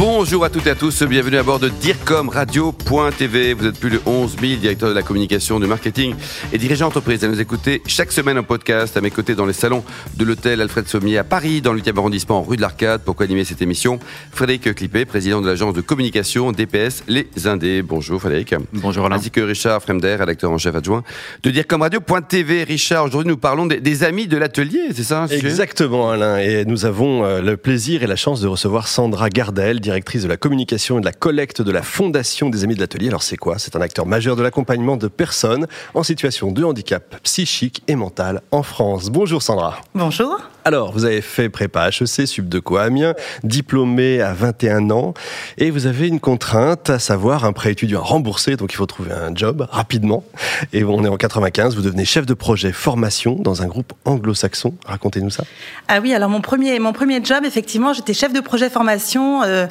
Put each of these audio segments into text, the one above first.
Bonjour à toutes et à tous, bienvenue à bord de DIRCOMRadio.tv. Vous êtes plus de 11 000 directeurs de la communication, du marketing et dirigeants d'entreprise à nous écouter chaque semaine en podcast à mes côtés dans les salons de l'hôtel Alfred Sommier à Paris, dans le 8e arrondissement, rue de l'Arcade, pour co-animer cette émission? Frédéric Clippé, président de l'agence de communication DPS Les Indés. Bonjour Frédéric. Bonjour Alain. Ainsi que Richard Fremder, rédacteur en chef adjoint de DIRCOMRadio.tv. Richard, aujourd'hui nous parlons des, des amis de l'atelier, c'est ça Exactement Alain, et nous avons euh, le plaisir et la chance de recevoir Sandra Gardel, directrice de la communication et de la collecte de la Fondation des Amis de l'Atelier. Alors c'est quoi? C'est un acteur majeur de l'accompagnement de personnes en situation de handicap psychique et mental en France. Bonjour Sandra. Bonjour. Alors, vous avez fait prépa HEC, Sub de Amiens, diplômé à 21 ans, et vous avez une contrainte, à savoir un prêt étudiant remboursé, donc il faut trouver un job rapidement. Et on est en 95, vous devenez chef de projet formation dans un groupe anglo-saxon. Racontez-nous ça. Ah oui, alors mon premier, mon premier job, effectivement, j'étais chef de projet formation euh,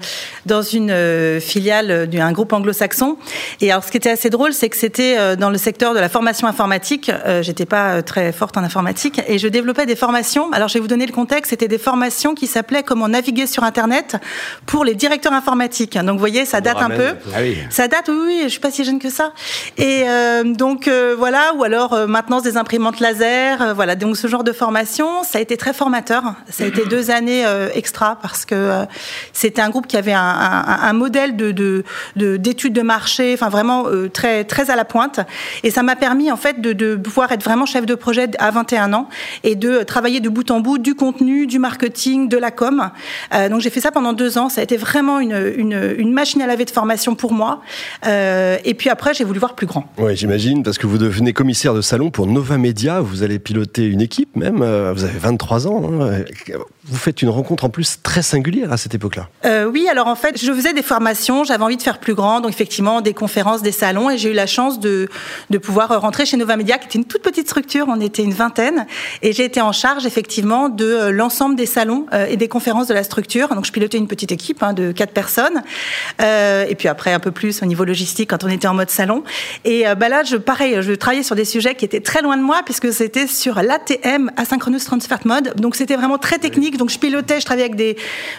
dans une euh, filiale d'un groupe anglo-saxon. Et alors, ce qui était assez drôle, c'est que c'était euh, dans le secteur de la formation informatique. Euh, j'étais pas très forte en informatique, et je développais des formations. Alors, vais vous donner le contexte. C'était des formations qui s'appelaient Comment naviguer sur Internet pour les directeurs informatiques. Donc, vous voyez, ça date un peu. Ah oui. Ça date, oui, oui, je suis pas si jeune que ça. Et euh, donc euh, voilà, ou alors euh, maintenance des imprimantes laser, euh, voilà. Donc ce genre de formation, ça a été très formateur. Ça a été deux années extra parce que c'était un groupe qui avait un, un, un modèle de de- de- d'études de, marché, enfin vraiment très très à la pointe. Et ça m'a permis en fait de, de pouvoir être vraiment chef de projet à 21 ans et de travailler de bout en bout du contenu, du marketing, de la com. Euh, donc j'ai fait ça pendant deux ans. Ça a été vraiment une, une, une machine à laver de formation pour moi. Euh, et puis après, j'ai voulu voir plus grand. Oui, j'imagine, parce que vous devenez commissaire de salon pour Nova Media, vous allez piloter une équipe même, euh, vous avez 23 ans. hein. Vous faites une rencontre en plus très singulière à cette époque-là. Euh, oui, alors en fait, je faisais des formations, j'avais envie de faire plus grand, donc effectivement des conférences, des salons, et j'ai eu la chance de, de pouvoir rentrer chez Nova Media, qui était une toute petite structure, on était une vingtaine, et j'ai été en charge effectivement de euh, l'ensemble des salons euh, et des conférences de la structure. Donc je pilotais une petite équipe hein, de quatre personnes, euh, et puis après un peu plus au niveau logistique quand on était en mode salon. Et euh, bah là, je, pareil, je travaillais sur des sujets qui étaient très loin de moi, puisque c'était sur l'ATM, Asynchronous Transfer Mode, donc c'était vraiment très technique. Donc je pilotais, je travaillais avec des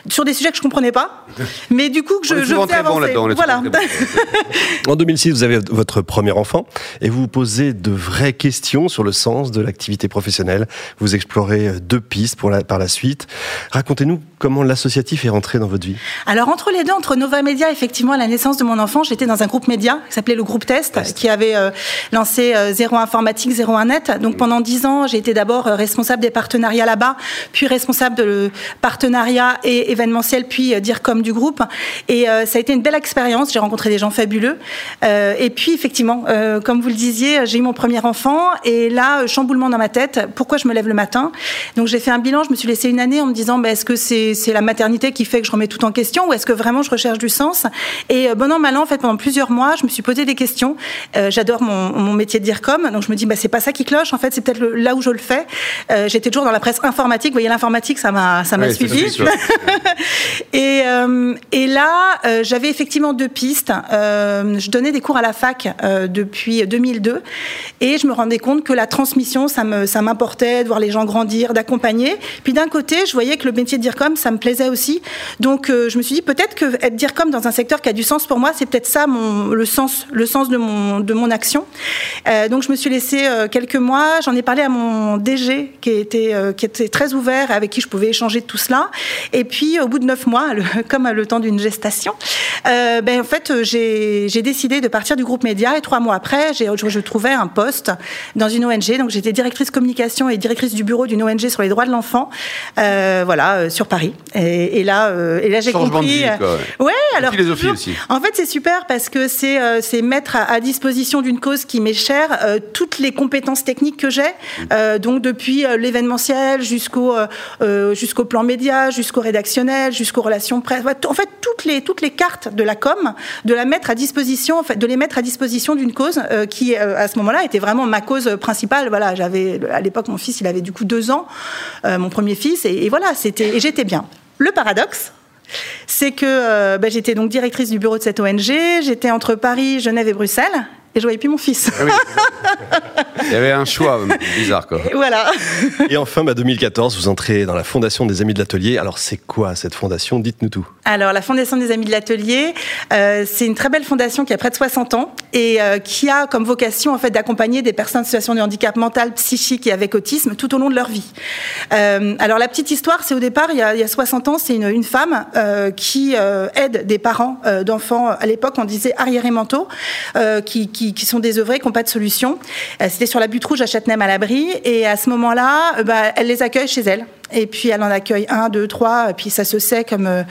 sur des sujets que je comprenais pas, mais du coup que je, je faisais bon avancer. voilà. bon. En 2006, vous avez votre premier enfant et vous vous posez de vraies questions sur le sens de l'activité professionnelle. Vous explorez deux pour la, par la suite. Racontez-nous comment l'associatif est rentré dans votre vie? Alors entre les deux, entre Nova Media, effectivement, à la naissance de mon enfant, j'étais dans un groupe média qui s'appelait le groupe Test, qui avait euh, lancé euh, Zéro Informatique, Zéro un Net. Donc pendant dix ans, j'ai été d'abord euh, responsable des partenariats là-bas, puis responsable de le partenariat et événementiel, puis euh, dire comme du groupe. Et euh, ça a été une belle expérience. J'ai rencontré des gens fabuleux. Et puis effectivement, comme vous le disiez, j'ai eu mon premier enfant et là, chamboulement dans ma tête. Pourquoi je me lève le matin? Donc j'ai fait un bilan. Je me suis laissé une année en me disant, bah, est-ce que c'est c'est la maternité qui fait que je remets tout en question ou est-ce que vraiment je recherche du sens Et euh, bon an mal an, en fait, pendant plusieurs mois, je me suis posé des questions. Euh, J'adore mon, mon métier de dire comme, donc je me dis, bah, c'est pas ça qui cloche. En fait, c'est peut-être là où je le fais. Euh, J'étais toujours dans la presse informatique. Vous voyez, l'informatique, ça m'a ça m'a Ouais, ça suivi. Et, euh, et là, j'avais effectivement deux pistes. Je donnais des cours à la fac depuis 2002 et je me rendais compte que la transmission, ça me ça m'importait de voir les gens grandir, d'accompagner. Puis d'un côté, je voyais que le métier de DIRCOM, ça me plaisait aussi. Donc euh, je me suis dit peut-être que être DIRCOM dans un secteur qui a du sens pour moi, c'est peut-être ça le sens le sens de mon de mon action. Euh, donc je me suis laissé euh, quelques mois. J'en ai parlé à mon DG qui était qui était très ouvert, avec qui je pouvais échanger de tout cela. Et puis au bout de neuf mois, comme le temps d'une gestation, ben en fait j'ai décidé de partir du groupe Média et trois mois après, je, je trouvais un poste dans une ONG. Donc j'étais directrice communication et directrice du bureau d'une ONG sur les droits de l'enfant, voilà sur Paris. Et, et là euh, et là j'ai de compris. vie, quoi, ouais. euh, ouais, alors philosophie aussi. en fait, c'est super parce que c'est euh, c'est mettre à, à disposition d'une cause qui m'est chère euh, toutes les compétences techniques que j'ai, euh, donc depuis l'événementiel jusqu'au jusqu'au plan média, jusqu'au rédactionnel, jusqu'aux relations presse. Ouais, En fait, toutes les toutes les cartes de la com, de la mettre à disposition, en fait, de les mettre à disposition d'une cause qui à ce moment-là était vraiment ma cause principale. Voilà, j'avais à l'époque mon fils, il avait du coup deux ans, mon premier fils, et, et voilà, c'était et j'étais bien. Le paradoxe, c'est que euh, bah, j'étais donc directrice du bureau de cette ONG, j'étais entre Paris, Genève et Bruxelles, et je voyais plus mon fils. Ah Il y avait un choix bizarre, quoi. Et voilà. Et enfin, bah, 2014, vous entrez dans la Fondation des Amis de l'Atelier. Alors, c'est quoi cette fondation? Dites-nous tout. Alors, la Fondation des Amis de l'Atelier, euh, c'est une très belle fondation qui a près de 60 ans et euh, qui a comme vocation en fait d'accompagner des personnes en situation de handicap mental, psychique et avec autisme tout au long de leur vie. Euh, alors, la petite histoire, c'est au départ, il y a, il y a 60 ans, c'est une, une, femme euh, qui euh, aide des parents euh, d'enfants, à l'époque on disait arriérés mentaux, qui, qui, qui, sont désœuvrés, qui n'ont pas de solution. C'était sur la butte rouge à Châtenay-Malabry et à ce moment-là, bah, elle les accueille chez elle et puis elle en accueille un, deux, trois, et puis ça se sait comme, euh,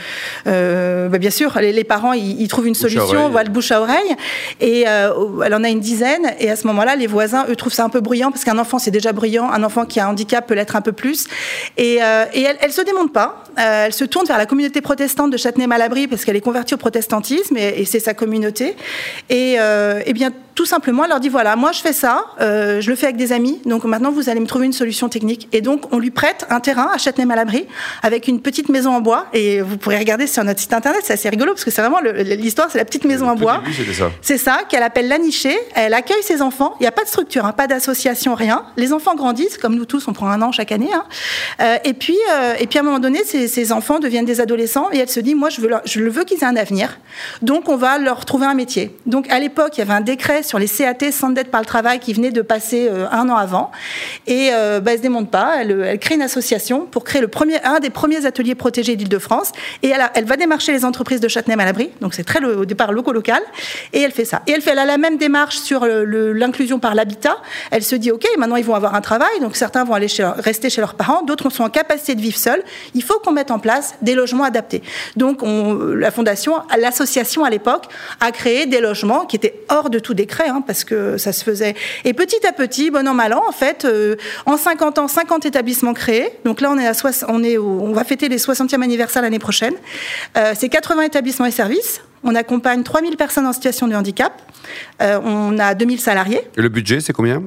euh, bah bien sûr, les, les parents ils, ils, trouvent une solution, voient le bouche à oreille, et euh, elle en a une dizaine, et à ce moment-là, les voisins eux trouvent ça un peu bruyant parce qu'un enfant c'est déjà bruyant, un enfant qui a un handicap peut l'être un peu plus, et, euh, et elle, elle se démonte pas, elle se tourne vers la communauté protestante de Châtenay-Malabry parce qu'elle est convertie au protestantisme et, et c'est sa communauté, et, et bien tout simplement, elle leur dit voilà, moi je fais ça, euh, je le fais avec des amis, donc maintenant vous allez me trouver une solution technique. Et donc on lui prête un terrain à Châtenay-Malabry avec une petite maison en bois. Et vous pourrez regarder sur notre site internet, c'est assez rigolo parce que c'est vraiment l'histoire, c'est la petite maison le en bois. ça. C'est ça, qu'elle appelle la nichée. Elle accueille ses enfants. Il n'y a pas de structure, hein, pas d'association, rien. Les enfants grandissent, comme nous tous, on prend un an chaque année. Hein. Euh, et puis, euh, et puis à un moment donné, ces, ces, enfants deviennent des adolescents et elle se dit moi je veux, leur, je veux qu'ils aient un avenir. Donc on va leur trouver un métier. Donc à l'époque, il y avait un décret sur les CAT sans dette par le travail qui venait de passer euh, un an avant. Et euh, bah, elle se démonte pas. Elle, elle, crée une association pour créer le premier, un des premiers ateliers protégés d'Île-de-France. Et elle, elle, va démarcher les entreprises de Châtenay-Malabry. Donc c'est très au départ loco-local. Et elle fait ça. Et elle fait elle a la même démarche sur l'inclusion par l'habitat. Elle se dit ok, maintenant ils vont avoir un travail. Donc certains vont aller chez rester chez leurs parents, d'autres sont en capacité de vivre seuls. Il faut qu'on mette en place des logements adaptés. Donc on, la fondation, l'association à l'époque a créé des logements qui étaient hors de tout décret, hein, parce que ça se faisait. Et petit à petit, bon an mal an, en fait, euh, en 50 ans, 50 établissements créés. Donc là, on est à on est au, on va fêter les 60e anniversaire l'année prochaine. Euh, c'est 80 établissements et services. On accompagne 3000 personnes en situation de handicap. Euh, on a 2000 salariés. Et le budget, c'est combien?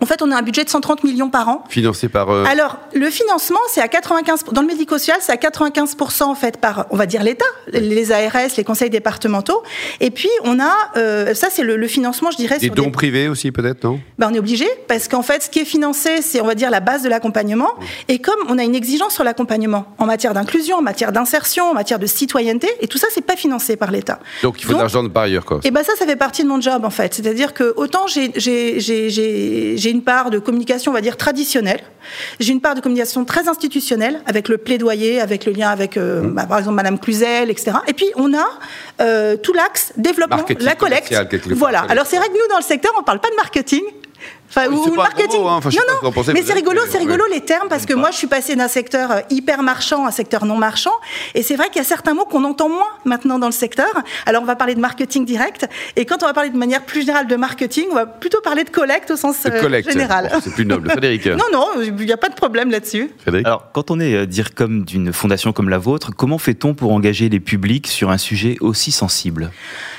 En fait, on a un budget de 130 millions par an. Financé par. Euh... Alors, le financement, c'est à 95 dans le médico-social, c'est à 95% en fait par, on va dire l'État, les ARS, les conseils départementaux. Et puis, on a, euh, ça, c'est le, le, financement, je dirais. Des dons des... privés aussi, peut-être, non? Ben, on est obligé parce qu'en fait, ce qui est financé, c'est, on va dire, la base de l'accompagnement. Et comme on a une exigence sur l'accompagnement en matière d'inclusion, en matière d'insertion, en matière de citoyenneté, et tout ça, c'est pas financé par l'État. Donc, il faut Donc, de l'argent de par ailleurs, quoi. Et ben ça, ça fait partie de mon job, en fait. C'est-à-dire que autant j'ai une part de communication, on va dire, traditionnelle. J'ai une part de communication très institutionnelle, avec le plaidoyer, avec le lien avec, euh, mmh. bah, par exemple, Madame Cluzel, etc. Et puis, on a euh, tout l'axe développement, Marketing la collecte. Voilà. Alors, c'est vrai que nous, dans le secteur, on ne parle pas de marketing. Enfin, oui, ou marketing. Gros, hein. enfin, non, non, mais c'est rigolo, c'est rigolo ouais. les termes parce que moi, je suis passée d'un secteur euh, hyper marchand à un secteur non marchand, et c'est vrai qu'il y a certains mots qu'on entend moins maintenant dans le secteur. Alors, on va parler de marketing direct, et quand on va parler de manière plus générale de marketing, on va plutôt parler de collecte au sens de collecte. général. Bon, c'est plus noble, Frédéric. non, non, il n'y a pas de problème là-dessus. Alors, quand on est euh, dire comme d'une fondation comme la vôtre, comment fait-on pour engager les publics sur un sujet aussi sensible?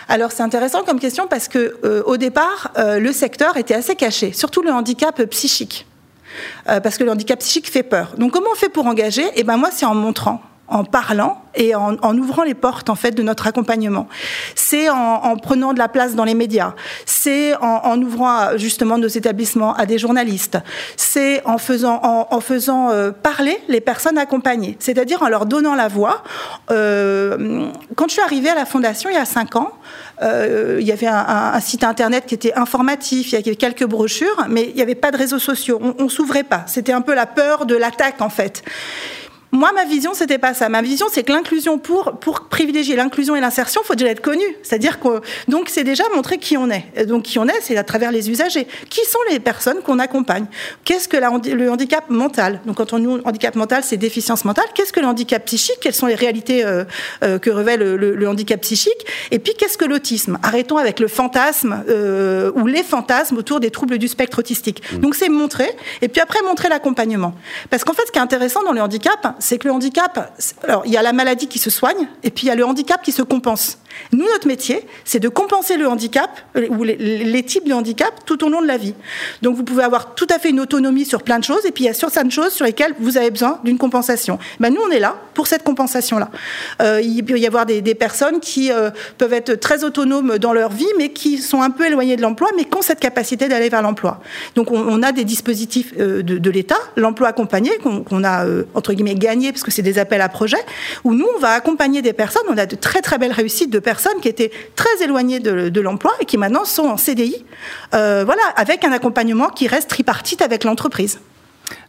Alors c'est intéressant comme question parce que euh, au départ, euh, le secteur était assez caché, surtout le handicap psychique, euh, parce que le handicap psychique fait peur. Donc comment on fait pour engager? Eh ben moi c'est en montrant en parlant et en, ouvrant les portes en fait de notre accompagnement. C'est en, prenant de la place dans les médias. C'est en, ouvrant justement nos établissements à des journalistes. C'est en faisant, en, faisant euh, parler les personnes accompagnées. C'est-à-dire en leur donnant la voix. Euh, quand je suis arrivée à la fondation il y a cinq ans, euh, il y avait un, un, site internet qui était informatif. Il y avait quelques brochures, mais il n'y avait pas de réseaux sociaux. On, on s'ouvrait pas. C'était un peu la peur de l'attaque en fait. Moi, ma vision, c'était pas ça. Ma vision, c'est que l'inclusion, pour, pour privilégier l'inclusion et l'insertion, il faut déjà être connu. C'est-à-dire que, donc, c'est déjà montrer qui on est. Et donc, qui on est, c'est à travers les usagers. Qui sont les personnes qu'on accompagne? Qu'est-ce que la, le handicap mental? Donc, quand on dit handicap mental, c'est déficience mentale. Qu'est-ce que le handicap psychique? Quelles sont les réalités euh, euh, que le, le, le, handicap psychique? Et puis, qu'est-ce que l'autisme? Arrêtons avec le fantasme euh, ou les fantasmes autour des troubles du spectre autistique. Mmh. Donc, c'est montrer. Et puis après, montrer l'accompagnement. Parce qu'en fait, ce qui est intéressant dans le handicap, c'est que le handicap, alors il y a la maladie qui se soigne et puis il y a le handicap qui se compense. Nous, notre métier, c'est de compenser le handicap euh, ou les, types de handicap tout au long de la vie. Donc, vous pouvez avoir tout à fait une autonomie sur plein de choses, et puis il y a sur certaines choses sur lesquelles vous avez besoin d'une compensation. Ben, nous, on est là pour cette compensation-là. Euh, il peut y avoir des, personnes qui euh, peuvent être très autonomes dans leur vie, mais qui sont un peu éloignées de l'emploi, mais qui ont cette capacité d'aller vers l'emploi. Donc, on, a des dispositifs de, l'État, l'emploi accompagné, qu'on a, entre guillemets, parce que c'est des appels à projets, où nous, on va accompagner des personnes. On a de très, très belles réussites de personnes qui étaient très éloignées de, l'emploi et qui maintenant sont en CDI, euh, voilà, avec un accompagnement qui reste tripartite avec l'entreprise.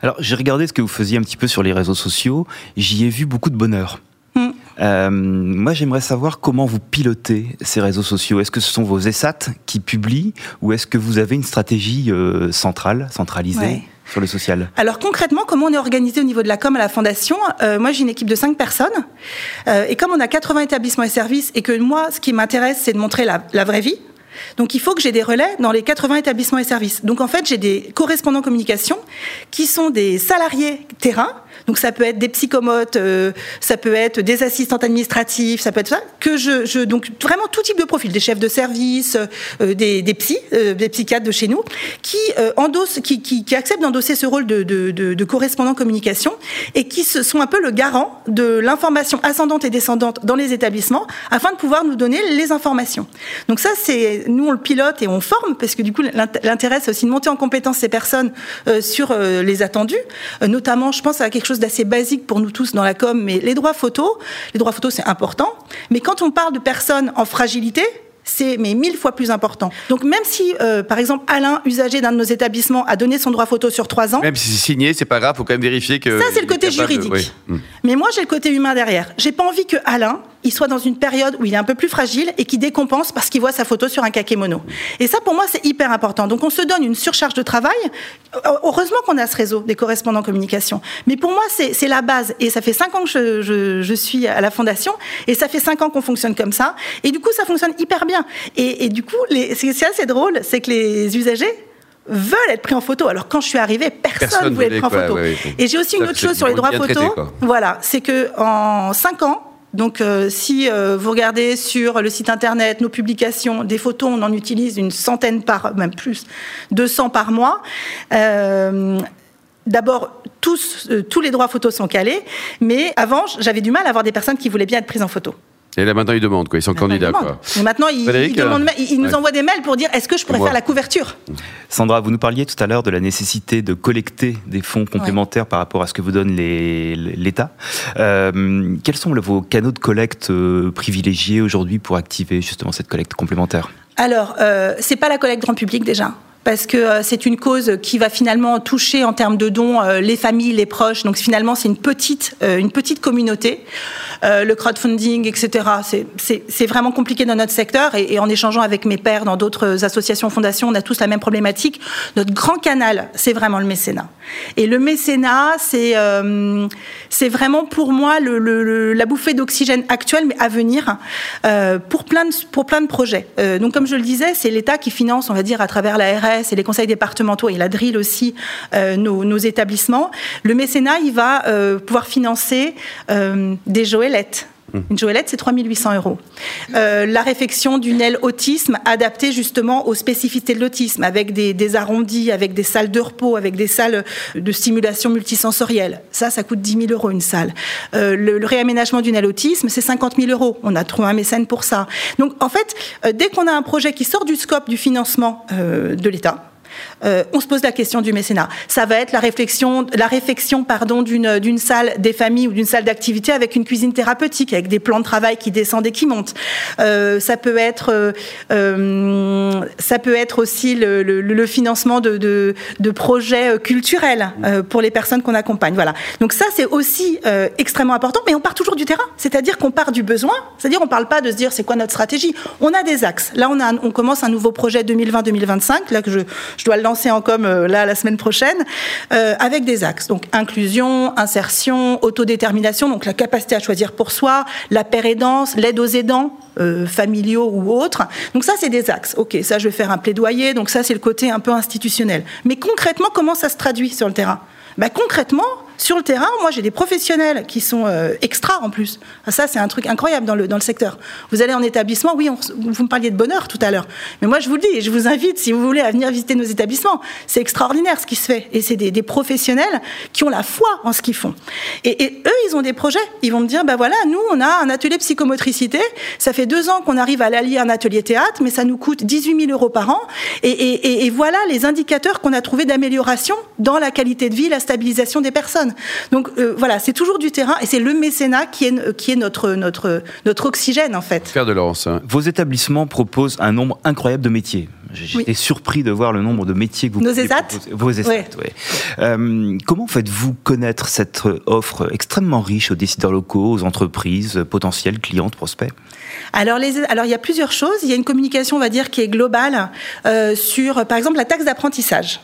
Alors, j'ai regardé ce que vous faisiez un petit peu sur les réseaux sociaux. J'y ai vu beaucoup de bonheur. Hmm. Euh, moi, j'aimerais savoir comment vous pilotez ces réseaux sociaux. Est-ce que ce sont vos ESAT qui publient ou est-ce que vous avez une stratégie euh, centrale, centralisée? Alors concrètement, comment on est organisé au niveau de la com à la fondation? Euh, Moi, j'ai une équipe de 5 personnes. Euh, et comme on a 80 établissements et services, et que moi, ce qui m'intéresse, c'est de montrer la, la vraie vie, donc il faut que j'ai des relais dans les 80 établissements et services. Donc en fait, j'ai des correspondants communication qui sont des salariés terrain. Donc ça peut être des psychomotes, euh, ça peut être des assistantes administratives, ça peut être ça. Que je, je donc vraiment tout type de profil, des chefs de service, euh, des, des psys, euh, des psychiatres de chez nous, qui endossent, qui, qui, qui acceptent d'endosser ce rôle de, de, de, de, correspondant communication et qui se, sont un peu le garant de l'information ascendante et descendante dans les établissements afin de pouvoir nous donner les informations. Donc ça c'est nous, on le pilote et on forme, parce que du coup, l'intérêt, c'est aussi de monter en compétence ces personnes sur les attendus. Notamment, je pense à quelque chose d'assez basique pour nous tous dans la com, mais les droits photos. Les droits photos, c'est important. Mais quand on parle de personnes en fragilité, c'est mais mille fois plus important. Donc même si, euh, par exemple, Alain, usager d'un de nos établissements, a donné son droit photo sur trois ans, même si c'est signé, c'est pas grave, faut quand même vérifier que. Ça c'est le côté juridique. Hmm. Mais moi j'ai le côté humain derrière. J'ai pas envie que Alain, il soit dans une période où il est un peu plus fragile et qui décompense parce qu'il voit sa photo sur un kakémono. Et ça pour moi c'est hyper important. Donc on se donne une surcharge de travail. Heureusement qu'on a ce réseau des correspondants communication. Mais pour moi c'est la base. Et ça fait cinq ans que je, je, je suis à la fondation et ça fait cinq ans qu'on fonctionne comme ça. Et du coup ça fonctionne hyper bien. Et, du coup, c'est assez drôle, c'est que les usagers veulent être pris en photo. Alors quand je suis arrivée, personne ne voulait être pris en photo. Et j'ai aussi une autre chose sur les droits photo. Voilà, c'est que en 5 ans, donc euh, si euh, vous regardez sur le site internet nos publications, des photos, on en utilise une centaine par, même plus, 200 par mois. Euh, d'abord, tous, tous les droits photos sont calés, mais avant, j'avais du mal à avoir des personnes qui voulaient bien être prises en photo. Et là maintenant ils demandent quoi, ils sont candidats quoi. maintenant ils, euh, nous envoient des mails pour dire est-ce que je pourrais faire la couverture? Sandra, vous nous parliez tout à l'heure de la nécessité de collecter des fonds complémentaires par rapport à ce que vous donne l'État. Euh, quels sont vos canaux de collecte euh, privilégiés aujourd'hui pour activer justement cette collecte complémentaire? Alors, euh, c'est pas la collecte grand public déjà parce que euh, c'est une cause qui va finalement toucher en termes de dons euh, les familles, les proches. Donc finalement, c'est une petite, euh, une petite communauté. le crowdfunding, etc. C'est vraiment compliqué dans notre secteur et, en échangeant avec mes pairs dans d'autres associations, fondations, on a tous la même problématique. Notre grand canal, c'est vraiment le mécénat. Et le mécénat, c'est vraiment pour moi la bouffée d'oxygène actuelle, mais à venir, pour plein de pour plein de projets. donc comme je le disais, c'est l'État qui finance, on va dire, à travers la RS et les conseils départementaux et la DRIL aussi euh, nos, établissements, le mécénat, il va euh, pouvoir financer euh, des joëlettes. Une joëlette, c'est 3800 euros. Euh, la réfection d'une aile autisme adaptée justement aux spécificités de l'autisme, avec des, arrondis, avec des salles de repos, avec des salles de stimulation multisensorielle. Ça, ça coûte 10 000 euros une salle. Euh, le, réaménagement d'une aile autisme, c'est 50 000 euros. On a trouvé un mécène pour ça. Donc, en fait, euh, dès qu'on a un projet qui sort du scope du financement de l'État, euh, on se pose la question du mécénat. Ça va être la réflexion, la réflexion pardon, d'une, d'une salle des familles ou d'une salle d'activité avec une cuisine thérapeutique, avec des plans de travail qui descendent et qui montent. Euh, ça peut être, euh, ça peut être aussi le, financement de, de, projets culturels pour les personnes qu'on accompagne. Voilà. Donc ça, c'est aussi extrêmement important, mais on part toujours du terrain. C'est-à-dire qu'on part du besoin. C'est-à-dire on ne parle pas de se dire c'est quoi notre stratégie. On a des axes. Là, on, a, on commence un nouveau projet 2020-2025, là que je dois le lancer en com euh, là la semaine prochaine, euh, avec des axes. Donc inclusion, insertion, autodétermination, donc la capacité à choisir pour soi, la paire aidance, l'aide aux aidants, euh, familiaux ou autres. Donc ça, c'est des axes. Ok, ça, je vais faire un plaidoyer. Donc ça, c'est le côté un peu institutionnel. Mais concrètement, comment ça se traduit sur le terrain? Ben, Concrètement, sur le terrain, moi j'ai des professionnels qui sont euh, extra en plus. Ah, ça, c'est un truc incroyable dans le, dans le secteur. Vous allez en établissement, oui, vous me parliez de bonheur tout à l'heure, mais moi je vous le dis, je vous invite, si vous voulez, à venir visiter nos établissements. C'est extraordinaire ce qui se fait. Et c'est des, professionnels qui ont la foi en ce qu'ils font. Et, et, eux, ils ont des projets. Ils vont me dire, ben voilà, nous, on a un atelier psychomotricité. Ça fait deux ans qu'on arrive à l'allier un atelier théâtre, mais ça nous coûte 18 000 euros par an. Et, et voilà les indicateurs qu'on a trouvés d'amélioration dans la qualité de vie, la stabilisation des personnes. Donc euh, voilà, c'est toujours du terrain et c'est le mécénat qui est, qui est notre, notre, notre oxygène en fait. Faire de Laurence. Hein. Vos établissements proposent un nombre incroyable de métiers. J'étais surpris de voir le nombre de métiers que vous Nos ESAT Vos ESAT, oui. Euh, comment faites-vous connaître cette offre extrêmement riche aux décideurs locaux, aux entreprises, potentielles clientes, prospects? Alors, les, alors, il y a plusieurs choses. Il y a une communication, on va dire, qui est globale euh, sur, par exemple, la taxe d'apprentissage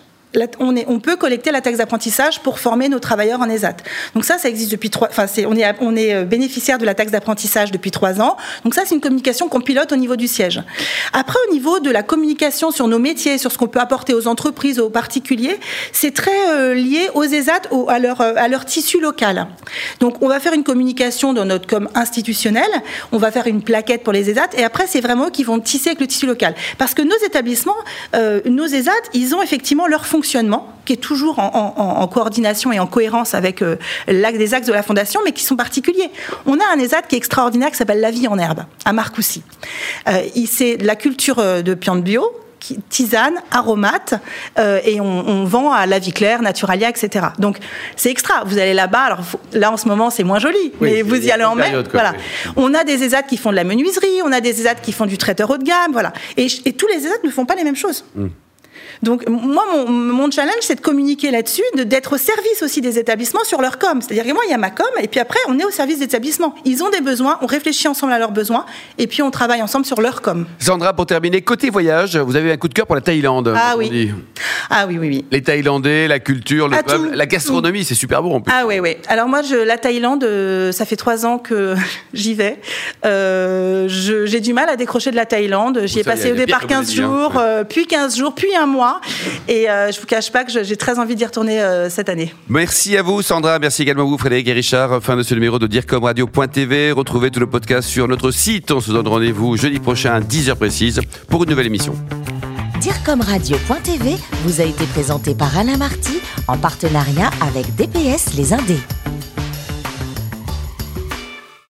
on, est, peut collecter la taxe d'apprentissage pour former nos travailleurs en ESAT. Donc ça, ça existe depuis trois. Enfin, on est, on est euh, bénéficiaire de la taxe d'apprentissage depuis trois ans. Donc ça, c'est une communication qu'on pilote au niveau du siège. Après, au niveau de la communication sur nos métiers, sur ce qu'on peut apporter aux entreprises, aux particuliers, c'est très euh, lié aux ESAT, à leur euh, à leur tissu local. Donc on va faire une communication dans notre com institutionnel. On va faire une plaquette pour les ESAT, et après, c'est vraiment eux qui vont tisser avec le tissu local, parce que nos établissements, nos ESAT, ils ont effectivement leur fonction qui est toujours en, coordination et en cohérence avec euh, des axes de la Fondation, mais qui sont particuliers. On a un ESAT qui est extraordinaire, qui s'appelle La vie en herbe, à Marcoussis. Euh, c'est la culture euh, de piante bio, tisane, aromate, et on, vend à la vie claire, Naturalia, etc. Donc c'est extra. Vous allez là-bas, alors là en ce moment c'est moins joli, mais vous y allez en mai. Voilà. On a des ESAT qui font de la menuiserie, on a des ESAT qui font du traiteur haut de gamme, voilà. Et, tous les ESAT ne font pas les mêmes choses. Mmh. Donc moi, mon, challenge, c'est de communiquer là-dessus, d'être au service aussi des établissements sur leur com. C'est-à-dire que moi, il y a ma com, et puis après, on est au service des établissements. Ils ont des besoins, on réfléchit ensemble à leurs besoins, et puis on travaille ensemble sur leur com. Sandra, pour terminer, côté voyage, vous avez un coup de cœur pour la Thaïlande. Ah oui. Ah oui, oui, oui. Les Thaïlandais, la culture, le peuple, la gastronomie, c'est super bon en plus. Ah oui, oui. Alors moi, je, la Thaïlande, euh, ça fait trois ans que j'y vais. Euh, j'ai du mal à décrocher de la Thaïlande. J'y ai passé au départ 15 hein. jours, euh, puis 15 jours, puis un mois. Et euh, je vous cache pas que j'ai très envie d'y retourner euh, cette année. Merci à vous, Sandra. Merci également à vous, Frédéric et Richard. Fin de ce numéro de DIRCOMRadio.tv. Retrouvez tout le podcast sur notre site. On se donne rendez-vous jeudi prochain à 10h précise pour une nouvelle émission. DIRCOMRadio.tv vous a été présenté par Alain Marty en partenariat avec DPS Les Indés.